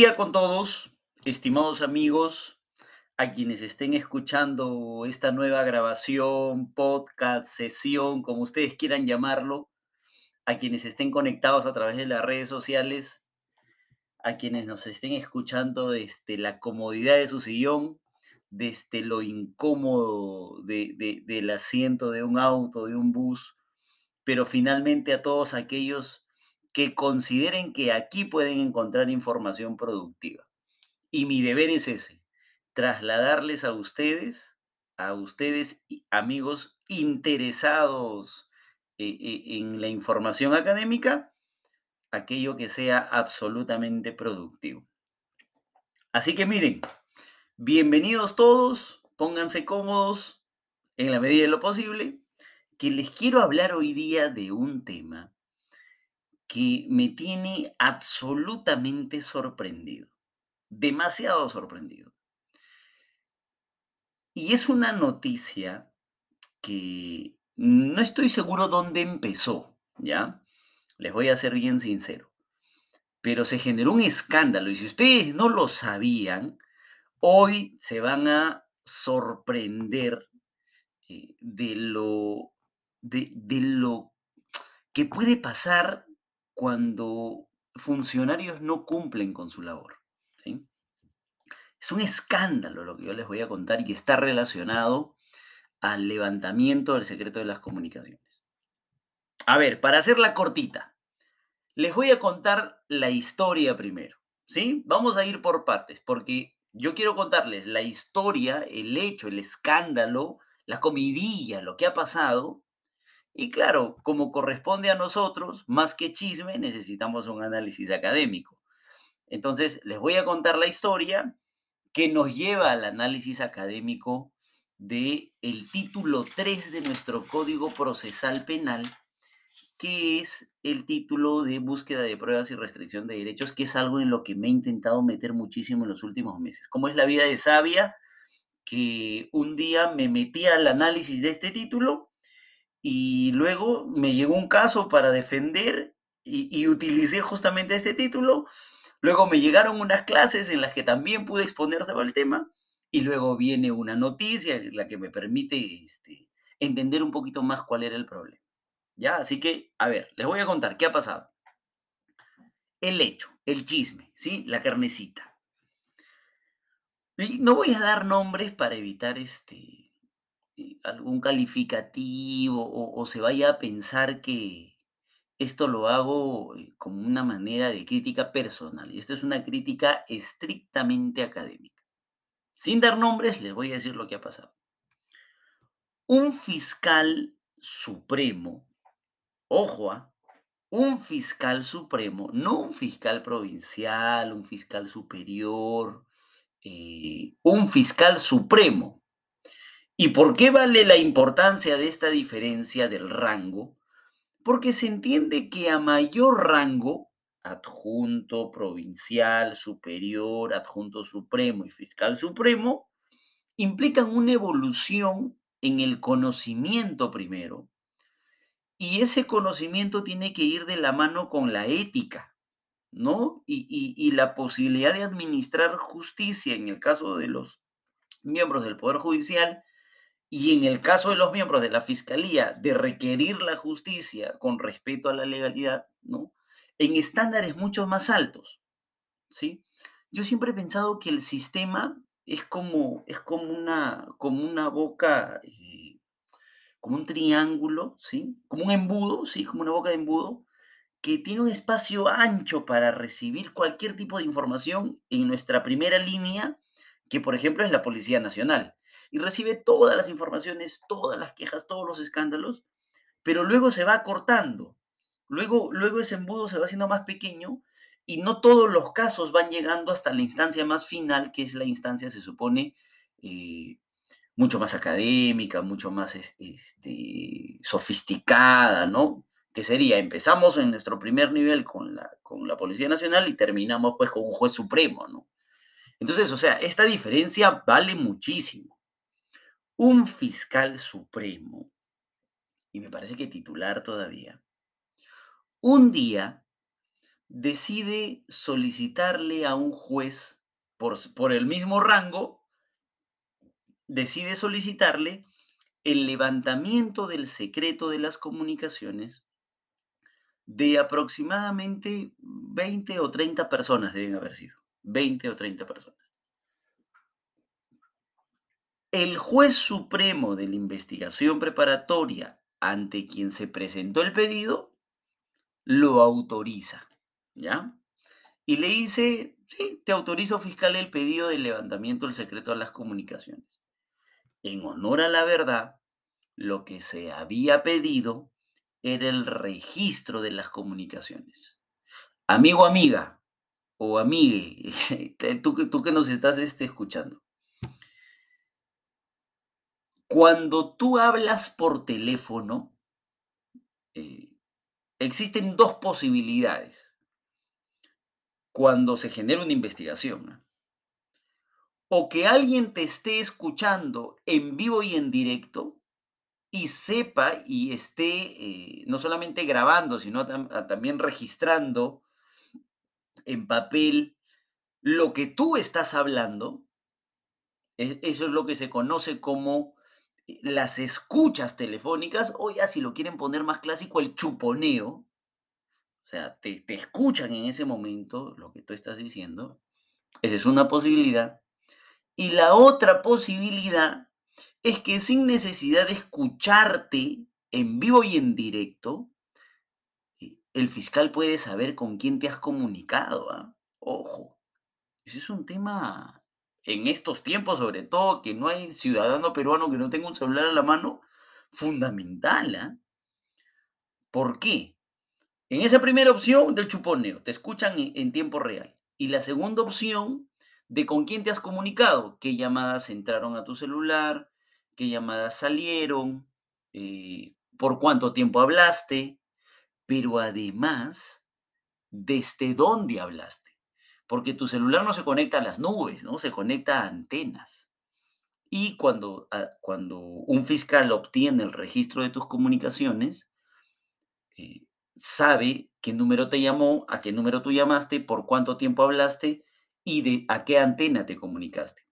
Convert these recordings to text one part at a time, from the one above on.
Día con todos, estimados amigos, a quienes estén escuchando esta nueva grabación, podcast, sesión, como ustedes quieran llamarlo, a quienes estén conectados a través de las redes sociales, a quienes nos estén escuchando desde la comodidad de su sillón, desde lo incómodo de- del asiento de un auto, de un bus, pero finalmente a todos aquellos que consideren que aquí pueden encontrar información productiva. Y mi deber es ese, trasladarles a ustedes, a ustedes, amigos interesados eh, eh, en la información académica, aquello que sea absolutamente productivo. Así que miren, bienvenidos todos, pónganse cómodos en la medida de lo posible, que les quiero hablar hoy día de un tema que me tiene absolutamente sorprendido, demasiado sorprendido. Y es una noticia que no estoy seguro dónde empezó, ¿ya? Les voy a ser bien sincero. Pero se generó un escándalo y si ustedes no lo sabían, hoy se van a sorprender eh, de lo, de, de lo que puede pasar cuando funcionarios no cumplen con su labor. ¿sí? Es un escándalo lo que yo les voy a contar y que está relacionado al levantamiento del secreto de las comunicaciones. A ver, para hacerla cortita, les voy a contar la historia primero, ¿sí? Vamos a ir por partes, porque yo quiero contarles la historia, el hecho, el escándalo, la comidilla, lo que ha pasado. Y claro, como corresponde a nosotros, más que chisme, necesitamos un análisis académico. Entonces, les voy a contar la historia que nos lleva al análisis académico de el título 3 de nuestro Código Procesal Penal, que es el título de búsqueda de pruebas y restricción de derechos, que es algo en lo que me he intentado meter muchísimo en los últimos meses. Como es la vida de sabia, que un día me metí al análisis de este título y luego me llegó un caso para defender y, utilicé justamente este título. Luego me llegaron unas clases en las que también pude exponer sobre el tema y luego viene una noticia en la que me permite este, entender un poquito más cuál era el problema. ¿Ya? Así que, a ver, les voy a contar qué ha pasado. El hecho, el chisme, ¿sí? La carnecita. Y no voy a dar nombres para evitar este, algún calificativo o, o se vaya a pensar que esto lo hago eh, como una manera de crítica personal. Y esto es una crítica estrictamente académica. Sin dar nombres, les voy a decir lo que ha pasado. Un fiscal supremo, ojo, ¿ah? un fiscal supremo, no un fiscal provincial, un fiscal superior, eh, un fiscal supremo. ¿Y por qué vale la importancia de esta diferencia del rango? Porque se entiende que a mayor rango, adjunto, provincial, superior, adjunto supremo y fiscal supremo, implican una evolución en el conocimiento primero. Y ese conocimiento tiene que ir de la mano con la ética, ¿no? Y, y, y la posibilidad de administrar justicia en el caso de los miembros del Poder Judicial y en el caso de los miembros de la Fiscalía, de requerir la justicia con respeto a la legalidad, ¿no? En estándares mucho más altos, ¿sí? Yo siempre he pensado que el sistema es como, es como, una, como una boca, eh, como un triángulo, ¿sí? Como un embudo, ¿sí? Como una boca de embudo, que tiene un espacio ancho para recibir cualquier tipo de información en nuestra primera línea, que por ejemplo es la Policía Nacional y recibe todas las informaciones, todas las quejas, todos los escándalos, pero luego se va cortando. Luego, luego ese embudo se va haciendo más pequeño y no todos los casos van llegando hasta la instancia más final, que es la instancia, se supone, eh, mucho más académica, mucho más este, sofisticada, ¿no? Que sería, empezamos en nuestro primer nivel con la, con la Policía Nacional y terminamos pues con un juez supremo, ¿no? Entonces, o sea, esta diferencia vale muchísimo un fiscal supremo, y me parece que titular todavía, un día decide solicitarle a un juez por, por el mismo rango, decide solicitarle el levantamiento del secreto de las comunicaciones de aproximadamente 20 o 30 personas deben haber sido. 20 o 30 personas. El juez supremo de la investigación preparatoria ante quien se presentó el pedido lo autoriza, ¿ya? Y le dice, sí, te autorizo fiscal el pedido de levantamiento del secreto de las comunicaciones. En honor a la verdad, lo que se había pedido era el registro de las comunicaciones. Amigo, amiga, o amigue, tú, tú que nos estás este, escuchando. Cuando tú hablas por teléfono, eh, existen dos posibilidades cuando se genera una investigación. O que alguien te esté escuchando en vivo y en directo, y sepa y esté eh, no solamente grabando, sino ah, también registrando en papel lo que tú estás hablando. E, eso es lo que se conoce como eh, las escuchas telefónicas, o ya si lo quieren poner más clásico, el chuponeo. O sea, te, te escuchan en ese momento lo que tú estás diciendo. Esa es una posibilidad. Y la otra posibilidad es que sin necesidad de escucharte en vivo y en directo, el fiscal puede saber con quién te has comunicado. ¿ah? Ojo, ese es un tema en estos tiempos, sobre todo, que no hay ciudadano peruano que no tenga un celular a la mano, fundamental. ¿ah? ¿Por qué? En esa primera opción del chuponeo, te escuchan en tiempo real. Y la segunda opción de con quién te has comunicado, qué llamadas entraron a tu celular, qué llamadas salieron, eh, por cuánto tiempo hablaste, pero además, desde dónde hablaste. Porque tu celular no se conecta a las nubes, ¿no? Se conecta a antenas. Y cuando, ah, cuando un fiscal obtiene el registro de tus comunicaciones, eh, sabe qué número te llamó, a qué número tú llamaste, por cuánto tiempo hablaste y de a qué antena te comunicaste.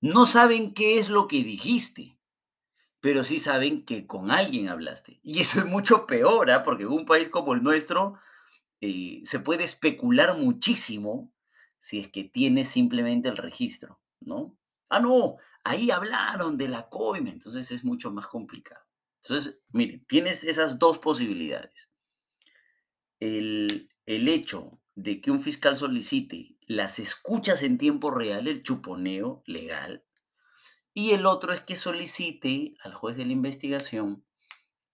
No saben qué es lo que dijiste, pero sí saben que con alguien hablaste. Y eso es mucho peor, ¿ah? porque en un país como el nuestro eh, se puede especular muchísimo si es que tienes simplemente el registro, ¿no? Ah, no, ahí hablaron de la coima, entonces es mucho más complicado. Entonces, miren, tienes esas dos posibilidades. El, el hecho de que un fiscal solicite las escuchas en tiempo real, el chuponeo legal, y el otro es que solicite al juez de la investigación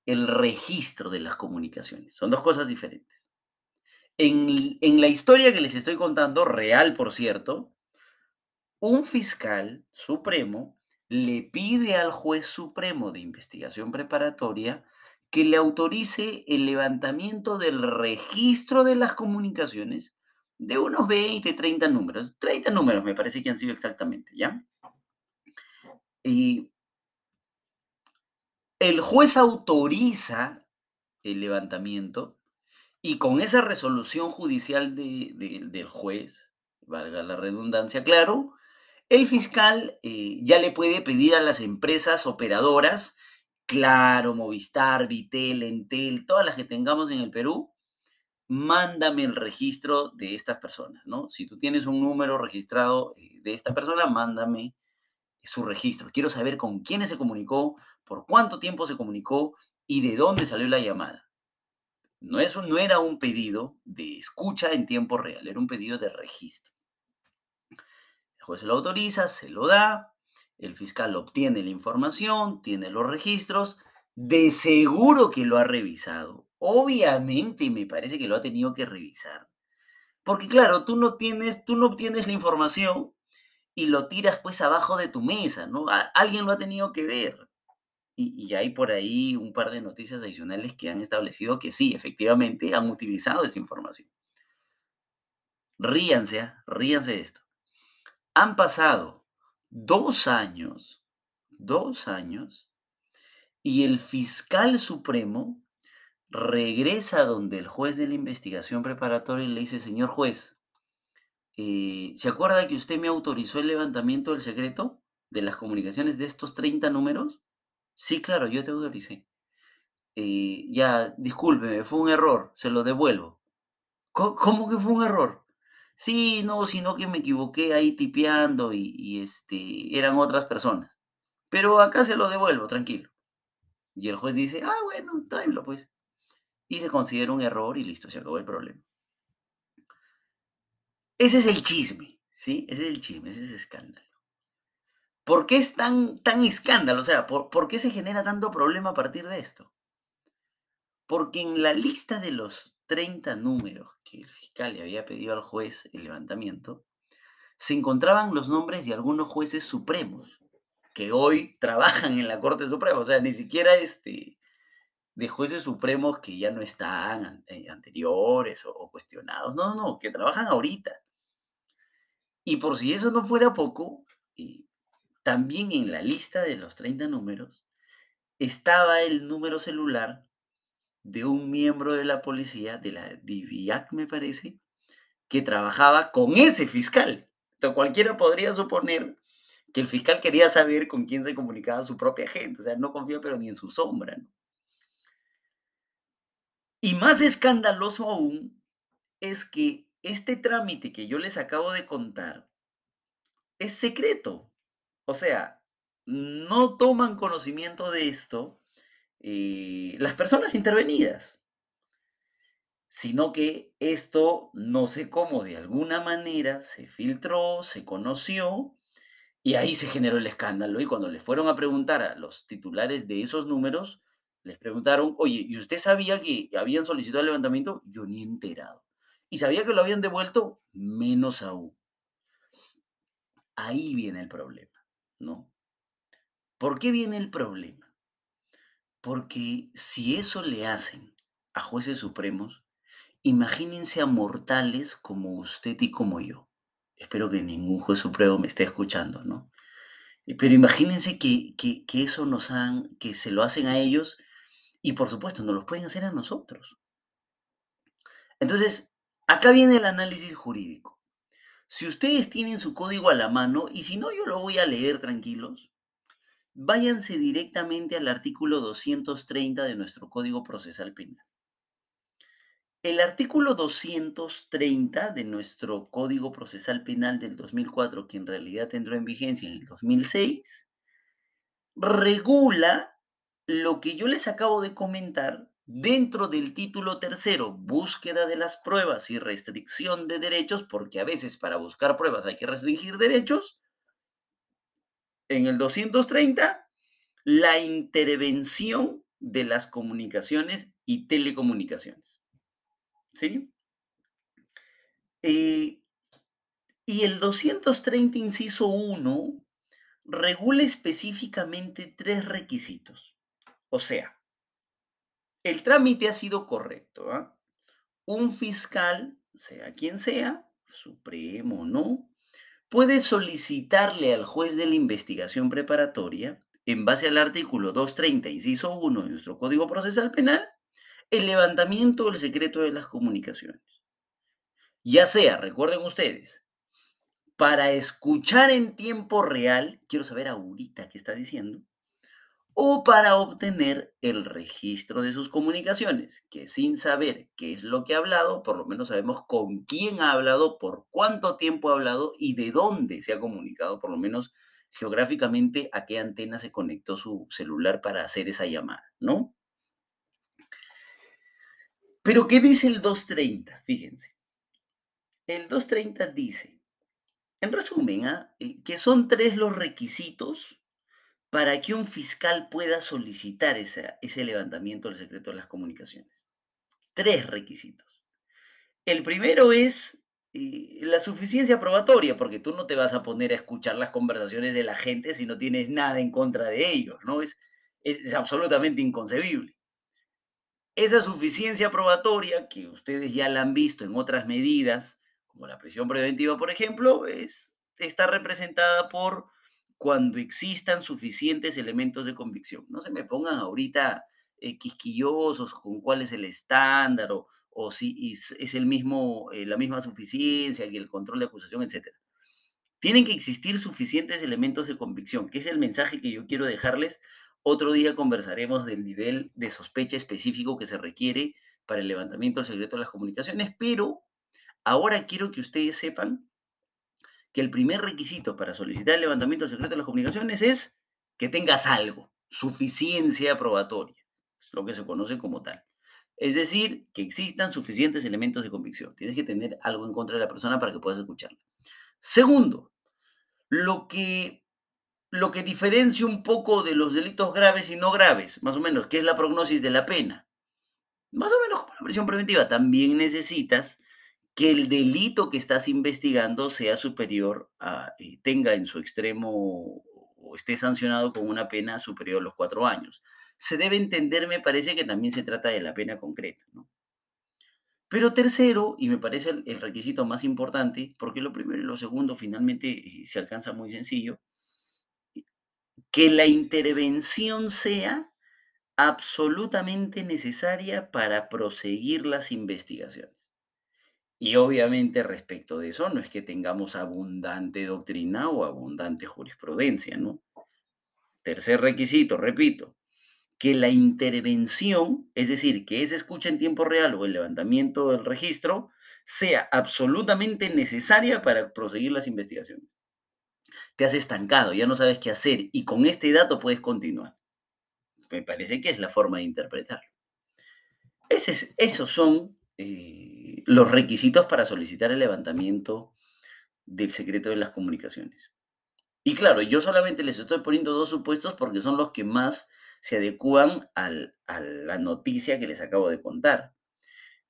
el registro de las comunicaciones. Son dos cosas diferentes. En, en, la historia que les estoy contando, real por cierto, un fiscal supremo le pide al juez supremo de investigación preparatoria que le autorice el levantamiento del registro de las comunicaciones de unos 20, 30 números. 30 números me parece que han sido exactamente, ¿ya? Y el juez autoriza el levantamiento y con esa resolución judicial del juez, valga la redundancia, claro, el fiscal eh, ya le puede pedir a las empresas operadoras, Claro, Movistar, Vitel, Entel, todas las que tengamos en el Perú, mándame el registro de estas personas, ¿no? Si tú tienes un número registrado eh, de esta persona, mándame su registro. Quiero saber con quiénes se comunicó, por cuánto tiempo se comunicó y de dónde salió la llamada. No, eso no era un pedido de escucha en tiempo real, era un pedido de registro. El juez lo autoriza, se lo da, el fiscal obtiene la información, tiene los registros, de seguro que lo ha revisado, obviamente me parece que lo ha tenido que revisar. Porque claro, tú no tienes, tú no obtienes la información y lo tiras pues abajo de tu mesa, ¿no? alguien lo ha tenido que ver. Y, hay por ahí un par de noticias adicionales que han establecido que sí, efectivamente han utilizado esa información. Ríanse, ¿ah? ríanse de esto. Han pasado dos años, dos años, y el fiscal supremo regresa donde el juez de la investigación preparatoria y le dice, señor juez, ¿se acuerda que usted me autorizó el levantamiento del secreto de las comunicaciones de estos 30 números? Sí, claro, yo te autoricé. Ya, discúlpeme, fue un error, se lo devuelvo. ¿Cómo, que fue un error? Sí, no, sino que me equivoqué ahí tipeando y, y, este, eran otras personas. Pero acá se lo devuelvo, tranquilo. Y el juez dice, ah, bueno, tráemelo pues. Y se considera un error y listo, se acabó el problema. Ese es el chisme, ¿sí? Ese es el chisme, ese es el escándalo. ¿Por qué es tan, tan escándalo? O sea, ¿por, ¿por qué se genera tanto problema a partir de esto? Porque en la lista de los 30 números que el fiscal le había pedido al juez el levantamiento, se encontraban los nombres de algunos jueces supremos que hoy trabajan en la Corte Suprema, o sea, ni siquiera este, de jueces supremos que ya no están eh, anteriores o, cuestionados, no, no, que trabajan ahorita. Y por si eso no fuera poco, también en la lista de los 30 números estaba el número celular de un miembro de la policía, de la DIVIAC me parece, que trabajaba con ese fiscal. Entonces cualquiera podría suponer que el fiscal quería saber con quién se comunicaba su propia gente, o sea, no confía pero ni en su sombra. Y más escandaloso aún es que este trámite que yo les acabo de contar es secreto. O sea, no toman conocimiento de esto eh, las personas intervenidas, sino que esto no sé cómo de alguna manera se filtró, se conoció y ahí se generó el escándalo. Y cuando le fueron a preguntar a los titulares de esos números, les preguntaron, oye, ¿y usted sabía que habían solicitado el levantamiento? Yo ni enterado. ¿Y sabía que lo habían devuelto? Menos aún. Ahí viene el problema, ¿no? ¿Por qué viene el problema? Porque si eso le hacen a jueces supremos, imagínense a mortales como usted y como yo. Espero que ningún juez supremo me esté escuchando, ¿no? Eh, pero imagínense que, que, eso nos han, que se lo hacen a ellos y por supuesto nos lo pueden hacer a nosotros. Entonces, acá viene el análisis jurídico. Si ustedes tienen su código a la mano, y si no, yo lo voy a leer tranquilos, váyanse directamente al artículo 230 de nuestro Código Procesal Penal. El artículo 230 de nuestro Código Procesal Penal del 2004, que en realidad entró en vigencia en el 2006, regula lo que yo les acabo de comentar dentro del título tercero, búsqueda de las pruebas y restricción de derechos, porque a veces para buscar pruebas hay que restringir derechos, en el 230 la intervención de las comunicaciones y telecomunicaciones. ¿Sí? Eh, y el 230, inciso 1, regula específicamente tres requisitos. O sea, el trámite ha sido correcto. ¿ah? Un fiscal, sea quien sea, supremo o no, puede solicitarle al juez de la investigación preparatoria, en base al artículo 230, inciso 1 de nuestro Código Procesal Penal, el levantamiento del secreto de las comunicaciones. Ya sea, recuerden ustedes, para escuchar en tiempo real, quiero saber ahorita qué está diciendo, o para obtener el registro de sus comunicaciones, que sin saber qué es lo que ha hablado, por lo menos sabemos con quién ha hablado, por cuánto tiempo ha hablado y de dónde se ha comunicado, por lo menos geográficamente, a qué antena se conectó su celular para hacer esa llamada, ¿no? Pero ¿qué dice el 230? Fíjense. El 230 dice, en resumen, ¿ah? eh, que son tres los requisitos para que un fiscal pueda solicitar ese levantamiento del secreto de las comunicaciones. Tres requisitos. El primero es eh, la suficiencia probatoria, porque tú no te vas a poner a escuchar las conversaciones de la gente si no tienes nada en contra de ellos, ¿no? Es, es absolutamente inconcebible. Esa suficiencia probatoria, que ustedes ya la han visto en otras medidas, como la prisión preventiva, por ejemplo, es, está representada por cuando existan suficientes elementos de convicción. No se me pongan ahorita eh, quisquillosos con cuál es el estándar o, si es el mismo, eh, la misma suficiencia y el control de acusación, etc. Tienen que existir suficientes elementos de convicción, que es el mensaje que yo quiero dejarles. Otro día conversaremos del nivel de sospecha específico que se requiere para el levantamiento del secreto de las comunicaciones, pero ahora quiero que ustedes sepan que el primer requisito para solicitar el levantamiento del secreto de las comunicaciones es que tengas algo, suficiencia probatoria, es lo que se conoce como tal. Es decir, que existan suficientes elementos de convicción. Tienes que tener algo en contra de la persona para que puedas escucharla. Segundo, lo que, lo que diferencia un poco de los delitos graves y no graves, más o menos, que es la prognosis de la pena. Más o menos como la prisión preventiva, también necesitas que el delito que estás investigando sea superior a, eh, tenga en su extremo o esté sancionado con una pena superior a los cuatro años. Se debe entender, me parece, que también se trata de la pena concreta, ¿no? Pero tercero, y me parece el, requisito más importante, porque lo primero y lo segundo finalmente eh, se alcanza muy sencillo, que la intervención sea absolutamente necesaria para proseguir las investigaciones. Y obviamente respecto de eso no es que tengamos abundante doctrina o abundante jurisprudencia, ¿no? Tercer requisito, repito, que la intervención, es decir, que esa escucha en tiempo real o el levantamiento del registro, sea absolutamente necesaria para proseguir las investigaciones. Te has estancado, ya no sabes qué hacer y con este dato puedes continuar. Me parece que es la forma de interpretarlo. esos son eh, los requisitos para solicitar el levantamiento del secreto de las comunicaciones. Y claro, yo solamente les estoy poniendo dos supuestos porque son los que más se adecúan a la noticia que les acabo de contar.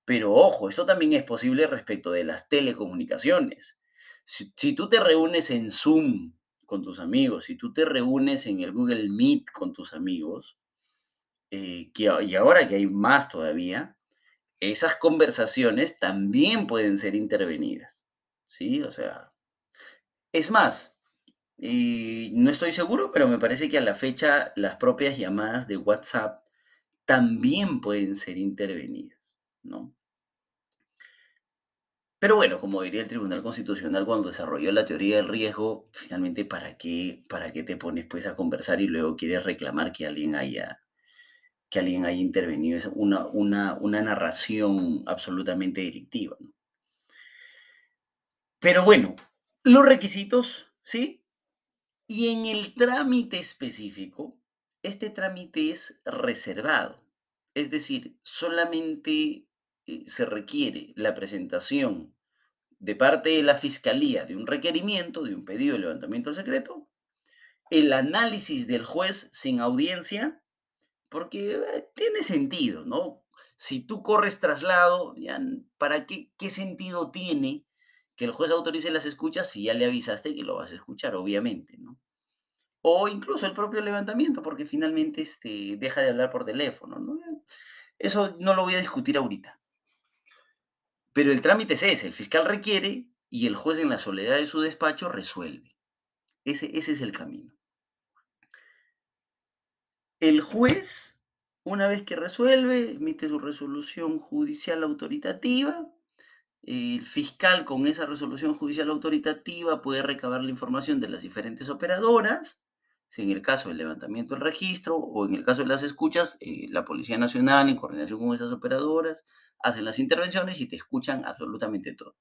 Pero ojo, esto también es posible respecto de las telecomunicaciones. Si, tú te reúnes en Zoom con tus amigos, si tú te reúnes en el Google Meet con tus amigos, eh, y ahora que hay más todavía, esas conversaciones también pueden ser intervenidas. ¿Sí? O sea, es más, y no estoy seguro, pero me parece que a la fecha las propias llamadas de WhatsApp también pueden ser intervenidas, ¿no? Pero bueno, como diría el Tribunal Constitucional cuando desarrolló la teoría del riesgo, finalmente, ¿para qué, para qué te pones pues a conversar y luego quieres reclamar que alguien haya, que alguien haya intervenido? Es una, una, una narración absolutamente delictiva, ¿no? Pero bueno, los requisitos, ¿sí? Y en el trámite específico, este trámite es reservado. Es decir, solamente eh, se requiere la presentación de parte de la Fiscalía de un requerimiento, de un pedido de levantamiento del secreto, el análisis del juez sin audiencia, porque eh, tiene sentido, ¿no? Si tú corres traslado, ¿para qué, qué sentido tiene que el juez autorice las escuchas si ya le avisaste que lo vas a escuchar, obviamente, ¿no? O incluso el propio levantamiento, porque finalmente este, deja de hablar por teléfono, ¿no? Eso no lo voy a discutir ahorita. Pero el trámite es ese, el fiscal requiere y el juez en la soledad de su despacho resuelve. Ese, ese es el camino. El juez, una vez que resuelve, emite su resolución judicial autoritativa el fiscal con esa resolución judicial autoritativa puede recabar la información de las diferentes operadoras, si en el caso del levantamiento del registro o en el caso de las escuchas, eh, la Policía Nacional en coordinación con esas operadoras hacen las intervenciones y te escuchan absolutamente todo.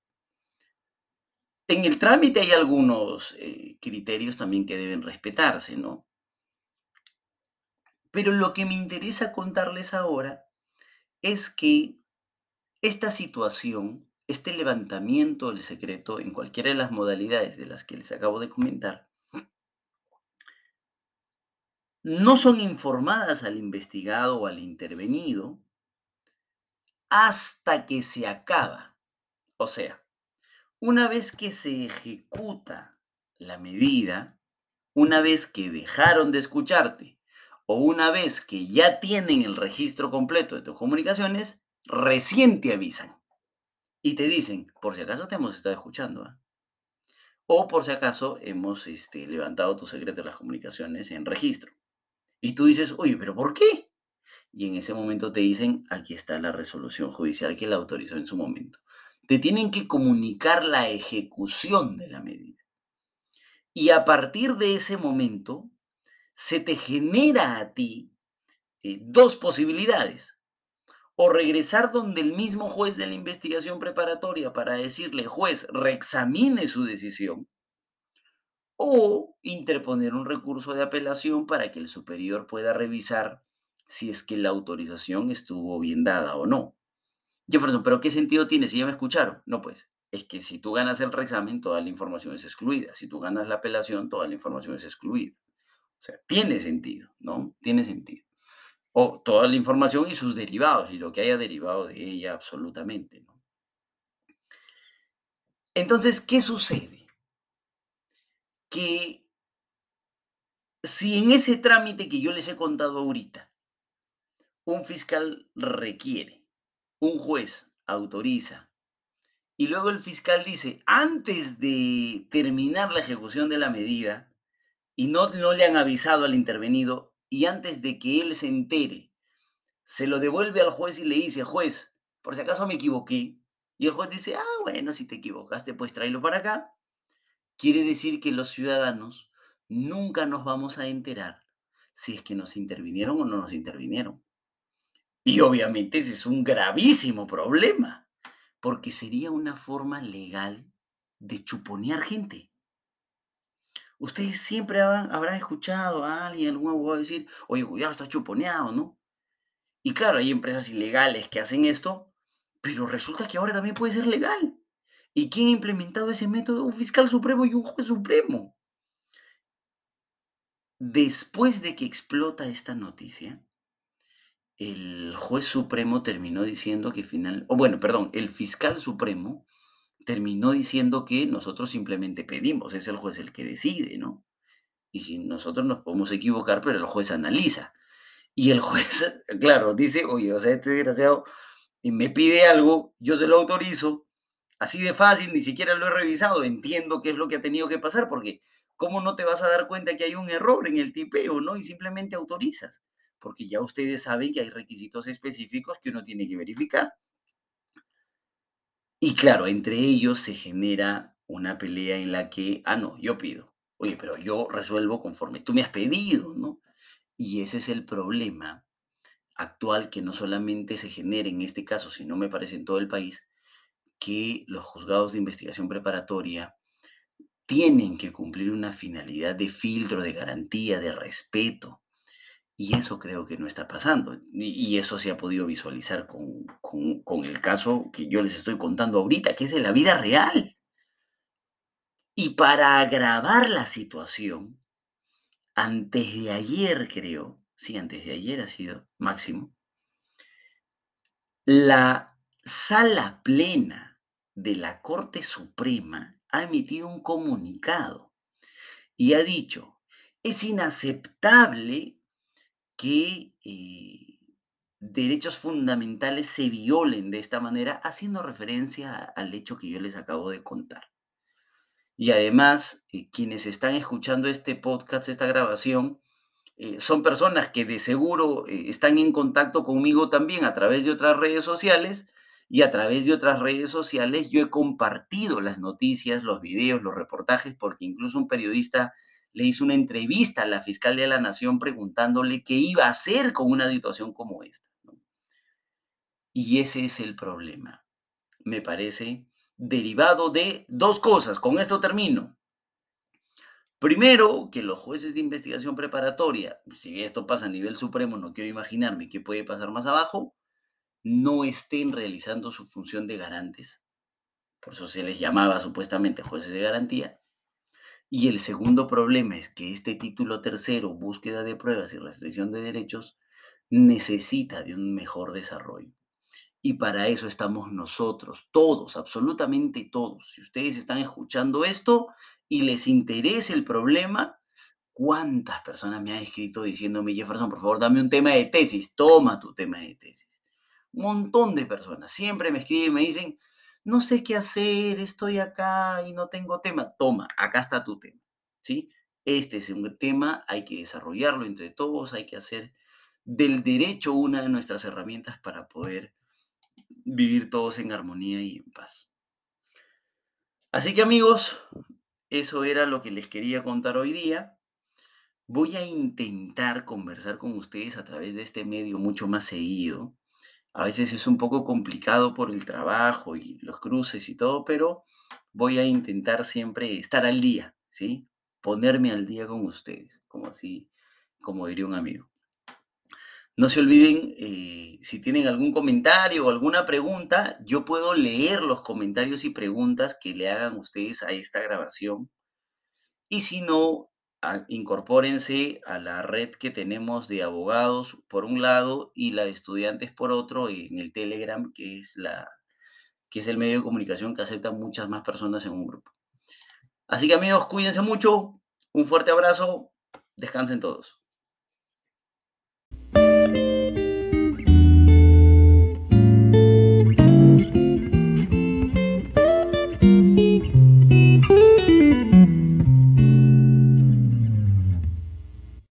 En el trámite hay algunos eh, criterios también que deben respetarse, ¿no? Pero lo que me interesa contarles ahora es que esta situación este levantamiento del secreto en cualquiera de las modalidades de las que les acabo de comentar, no son informadas al investigado o al intervenido hasta que se acaba. O sea, una vez que se ejecuta la medida, una vez que dejaron de escucharte o una vez que ya tienen el registro completo de tus comunicaciones, recién te avisan y te dicen, por si acaso te hemos estado escuchando, ¿ah? o por si acaso hemos este, levantado tu secreto de las comunicaciones en registro. Y tú dices, oye, pero ¿por qué? y en ese momento te dicen, aquí está la resolución judicial que la autorizó en su momento. Te tienen que comunicar la ejecución de la medida. Y a partir de ese momento, se te genera a ti eh, dos posibilidades. O regresar donde el mismo juez de la investigación preparatoria para decirle, juez, reexamine su decisión. O interponer un recurso de apelación para que el superior pueda revisar si es que la autorización estuvo bien dada o no. Jefferson, pero ¿qué sentido tiene si ya me escucharon? No, pues, es que si tú ganas el reexamen, toda la información es excluida. Si tú ganas la apelación, toda la información es excluida. Sea, tiene sentido, ¿no? Tiene sentido. O toda la información y sus derivados, y lo que haya derivado de ella absolutamente, ¿no? Entonces, ¿qué sucede? Que si en ese trámite que yo les he contado ahorita, un fiscal requiere, un juez autoriza, y luego el fiscal dice, antes de terminar la ejecución de la medida, y no, no le han avisado al intervenido, y antes de que él se entere, se lo devuelve al juez y le dice, juez, por si acaso me equivoqué, y el juez dice, ah, bueno, si te equivocaste, pues tráelo para acá, quiere decir que los ciudadanos nunca nos vamos a enterar si es que nos intervinieron o no nos intervinieron. Y obviamente ese es un gravísimo problema, porque sería una forma legal de chuponear gente. Ustedes siempre habrán, escuchado a alguien, algún abogado decir, oye, cuidado, está chuponeado, ¿no? Y claro, hay empresas ilegales que hacen esto, pero resulta que ahora también puede ser legal. ¿Y quién ha implementado ese método? Un fiscal supremo y un juez supremo. Después de que explota esta noticia, el juez supremo terminó diciendo que final, o bueno, perdón, el fiscal supremo terminó diciendo que nosotros simplemente pedimos, es el juez el que decide, ¿no? Y si nosotros nos podemos equivocar, pero el juez analiza. Y el juez, claro, dice, oye, o sea, este desgraciado me pide algo, yo se lo autorizo, así de fácil, ni siquiera lo he revisado, entiendo qué es lo que ha tenido que pasar, porque ¿cómo no te vas a dar cuenta que hay un error en el tipeo, no? Y simplemente autorizas porque ya ustedes saben que hay requisitos específicos que uno tiene que verificar. Y claro, entre ellos se genera una pelea en la que, ah, no, yo pido. Oye, pero yo resuelvo conforme tú me has pedido, ¿no? Y ese es el problema actual que no solamente se genera en este caso, sino me parece en todo el país, que los juzgados de investigación preparatoria tienen que cumplir una finalidad de filtro, de garantía, de respeto. Y eso creo que no está pasando. Y, eso se ha podido visualizar con, con, el caso que yo les estoy contando ahorita, que es de la vida real. Y para agravar la situación, antes de ayer creo, sí, antes de ayer ha sido máximo, la sala plena de la Corte Suprema ha emitido un comunicado y ha dicho, es inaceptable que eh, derechos fundamentales se violen de esta manera, haciendo referencia al hecho que yo les acabo de contar. Y además, eh, quienes están escuchando este podcast, esta grabación, eh, son personas que de seguro están en contacto conmigo también a través de otras redes sociales y a través de otras redes sociales yo he compartido las noticias, los videos, los reportajes, porque incluso un periodista le hizo una entrevista a la fiscal de la Nación preguntándole qué iba a hacer con una situación como esta. Y ese es el problema, me parece, derivado de dos cosas. Con esto termino. Primero, que los jueces de investigación preparatoria, si esto pasa a nivel supremo, no quiero imaginarme qué puede pasar más abajo, no estén realizando su función de garantes. Por eso se les llamaba supuestamente jueces de garantía. Y el segundo problema es que este título tercero, búsqueda de pruebas y restricción de derechos, necesita de un mejor desarrollo. Y para eso estamos nosotros, todos, absolutamente todos. Si ustedes están escuchando esto y les interesa el problema, ¿cuántas personas me han escrito diciéndome, Jefferson, por favor, dame un tema de tesis? Toma tu tema de tesis. Un montón de personas siempre me escriben y me dicen, no sé qué hacer, estoy acá y no tengo tema. Toma, acá está tu tema, ¿sí? Este es un tema, hay que desarrollarlo entre todos, hay que hacer del derecho una de nuestras herramientas para poder vivir todos en armonía y en paz. Así que amigos, eso era lo que les quería contar hoy día. Voy a intentar conversar con ustedes a través de este medio mucho más seguido. A veces es un poco complicado por el trabajo y los cruces y todo, pero voy a intentar siempre estar al día, ¿sí? Ponerme al día con ustedes, como así, como diría un amigo. No se olviden, eh, si tienen algún comentario o alguna pregunta, yo puedo leer los comentarios y preguntas que le hagan ustedes a esta grabación. Y si no, incorpórense a la red que tenemos de abogados por un lado y la de estudiantes por otro en el Telegram, que es, la, que es el medio de comunicación que acepta muchas más personas en un grupo. Así que amigos, cuídense mucho, un fuerte abrazo, descansen todos.